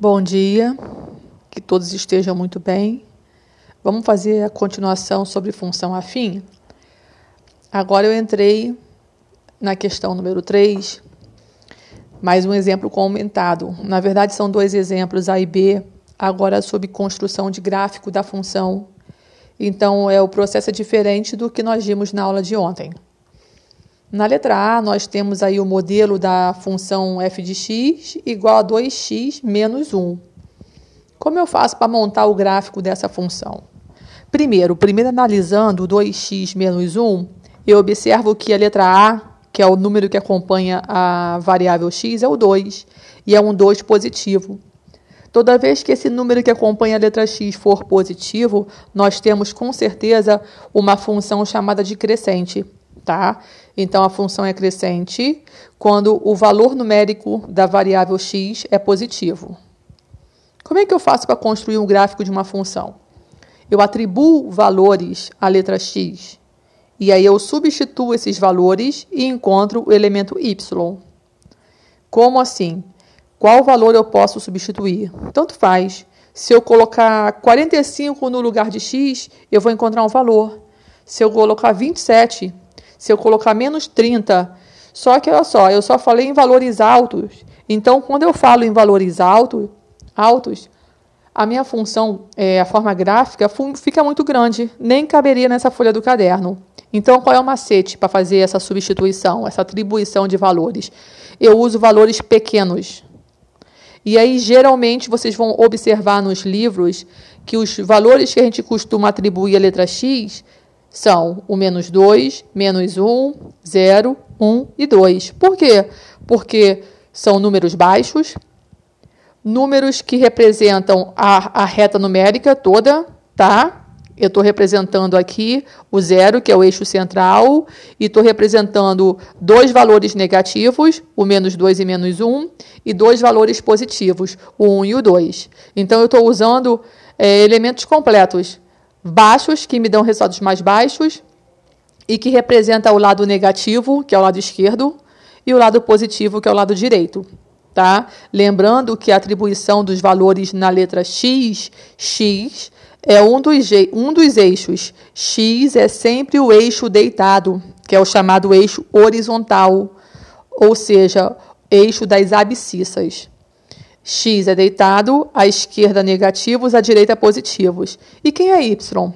Bom dia, que todos estejam muito bem. Vamos fazer a continuação sobre função afim? Agora eu entrei na questão número 3, mais um exemplo com aumentado. Na verdade, são dois exemplos, A e B, agora sobre construção de gráfico da função. Então, é o processo é diferente do que nós vimos na aula de ontem. Na letra A, nós temos aí o modelo da função f de x igual a 2x menos 1. Como eu faço para montar o gráfico dessa função? Primeiro, primeiro analisando 2x menos 1, eu observo que a letra A, que é o número que acompanha a variável x, é o 2, e é um 2 positivo. Toda vez que esse número que acompanha a letra x for positivo, nós temos com certeza uma função chamada de crescente tá? Então, a função é crescente quando o valor numérico da variável x é positivo. Como é que eu faço para construir um gráfico de uma função? Eu atribuo valores à letra x, e aí eu substituo esses valores e encontro o elemento y. Como assim? Qual valor eu posso substituir? Tanto faz. Se eu colocar 45 no lugar de x, eu vou encontrar um valor. Se eu colocar 27, se eu colocar menos 30. Só que, olha só, eu só falei em valores altos. Então, quando eu falo em valores alto, altos, a minha função, é, a forma gráfica, fica muito grande, nem caberia nessa folha do caderno. Então, qual é o macete para fazer essa substituição, essa atribuição de valores? Eu uso valores pequenos. E aí, geralmente, vocês vão observar nos livros que os valores que a gente costuma atribuir à letra X são o menos 2, menos 1, 0, 1 e 2. Por quê? Porque são números baixos, números que representam a, a reta numérica toda, tá? Eu estou representando aqui o zero, que é o eixo central, e estou representando dois valores negativos, o menos 2 e menos 1, e dois valores positivos, o 1 e o 2. Então, eu estou usando é, elementos completos baixos, que me dão resultados mais baixos, e que representa o lado negativo, que é o lado esquerdo, e o lado positivo, que é o lado direito. Tá? Lembrando que a atribuição dos valores na letra x, x é um dos, um dos eixos. x é sempre o eixo deitado, que é o chamado eixo horizontal, ou seja, eixo das abscissas. X é deitado, à esquerda negativos, à direita positivos. E quem é Y?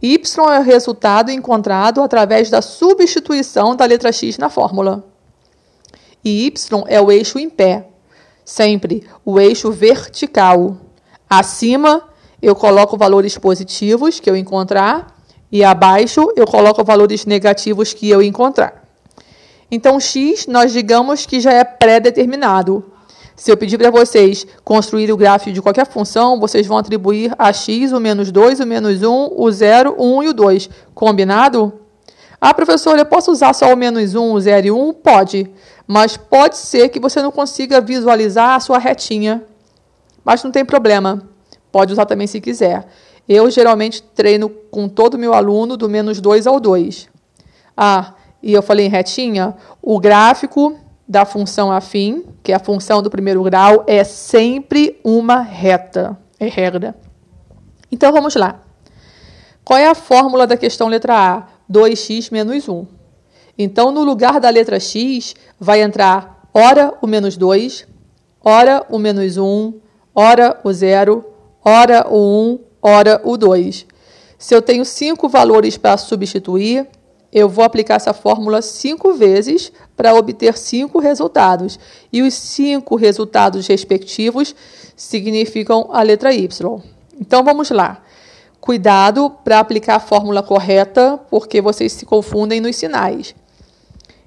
Y é o resultado encontrado através da substituição da letra X na fórmula. E Y é o eixo em pé, sempre o eixo vertical. Acima, eu coloco valores positivos que eu encontrar, e abaixo, eu coloco valores negativos que eu encontrar. Então, x, nós digamos que já é pré-determinado. Se eu pedir para vocês construir o gráfico de qualquer função, vocês vão atribuir a x o menos 2, o menos 1, o 0, o 1 e o 2. Combinado? Ah, professor, eu posso usar só o menos 1, o 0 e 1? Pode. Mas pode ser que você não consiga visualizar a sua retinha. Mas não tem problema. Pode usar também se quiser. Eu geralmente treino com todo meu aluno do menos 2 ao 2. Ah, e eu falei em retinha? O gráfico da função afim, que é a função do primeiro grau, é sempre uma reta. É regra. Então vamos lá. Qual é a fórmula da questão letra A? 2x menos 1. Então, no lugar da letra x, vai entrar ora o menos 2, ora o menos 1, ora o 0, ora o 1, ora o 2. Se eu tenho cinco valores para substituir, eu vou aplicar essa fórmula cinco vezes para obter cinco resultados. E os cinco resultados respectivos significam a letra Y. Então vamos lá. Cuidado para aplicar a fórmula correta, porque vocês se confundem nos sinais.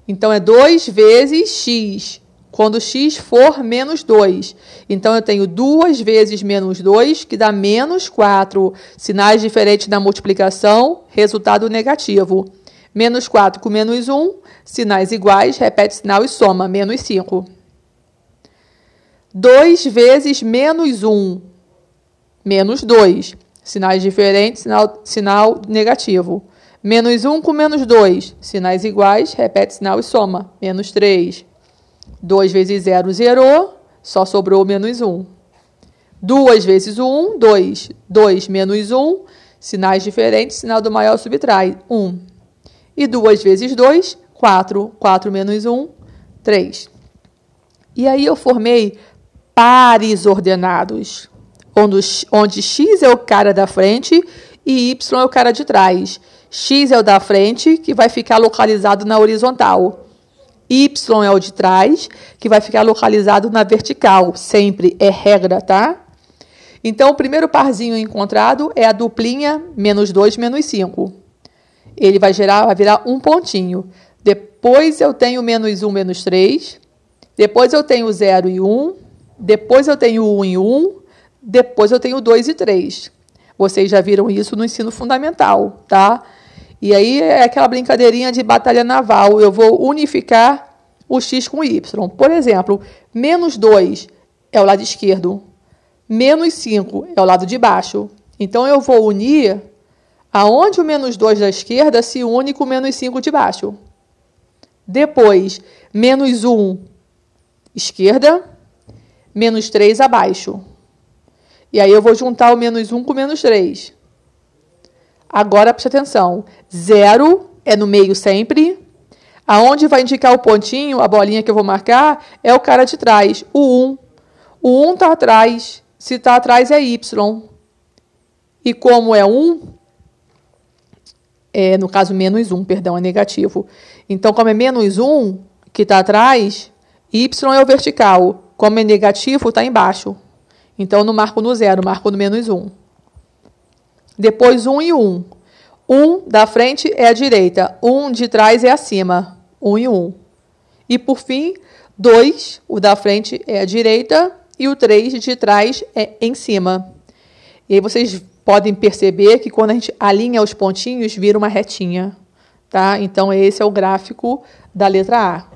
Então é 2 vezes x, quando x for menos 2. Então eu tenho 2 vezes menos 2, que dá menos 4. Sinais diferentes na multiplicação, resultado negativo. Menos 4 com menos 1, sinais iguais, repete sinal e soma, menos 5. 2 vezes menos 1, menos 2. Sinais diferentes, sinal, sinal negativo. Menos 1 com menos 2, sinais iguais, repete sinal e soma, menos 3. 2 vezes 0, zerou, só sobrou menos 1. 2 vezes o 1, 2. 2 menos 1, sinais diferentes, sinal do maior subtrai, 1. E 2 vezes 2, 4. 4 menos 1, 3. E aí eu formei pares ordenados, onde, onde x é o cara da frente e y é o cara de trás. x é o da frente, que vai ficar localizado na horizontal. y é o de trás, que vai ficar localizado na vertical. Sempre é regra, tá? Então, o primeiro parzinho encontrado é a duplinha menos 2 menos 5. Ele vai, gerar, vai virar um pontinho. Depois eu tenho menos 1 menos 3. Depois eu tenho 0 e 1. Depois eu tenho 1 e 1. Depois eu tenho 2 e 3. Vocês já viram isso no ensino fundamental, tá? E aí é aquela brincadeirinha de batalha naval. Eu vou unificar o x com o y. Por exemplo, menos 2 é o lado esquerdo. Menos 5 é o lado de baixo. Então, eu vou unir aonde o menos 2 da esquerda se une com o menos 5 de baixo. Depois, menos 1 esquerda, menos 3 abaixo. E aí eu vou juntar o menos 1 com o menos 3. Agora preste atenção. Zero é no meio sempre. Aonde vai indicar o pontinho, a bolinha que eu vou marcar, é o cara de trás, o 1. O 1 está atrás. Se está atrás é y. E como é 1, é, no caso menos 1, perdão, é negativo. Então, como é menos 1 que está atrás, y é o vertical. Como é negativo, está embaixo. Então, não marco no zero, marco no menos 1. Depois, 1 e 1. 1 da frente é a direita, 1 de trás é acima. 1 e 1. E, por fim, 2, o da frente é a direita e o 3 de trás é em cima. E aí vocês podem perceber que quando a gente alinha os pontinhos, vira uma retinha. Tá? Então, esse é o gráfico da letra A.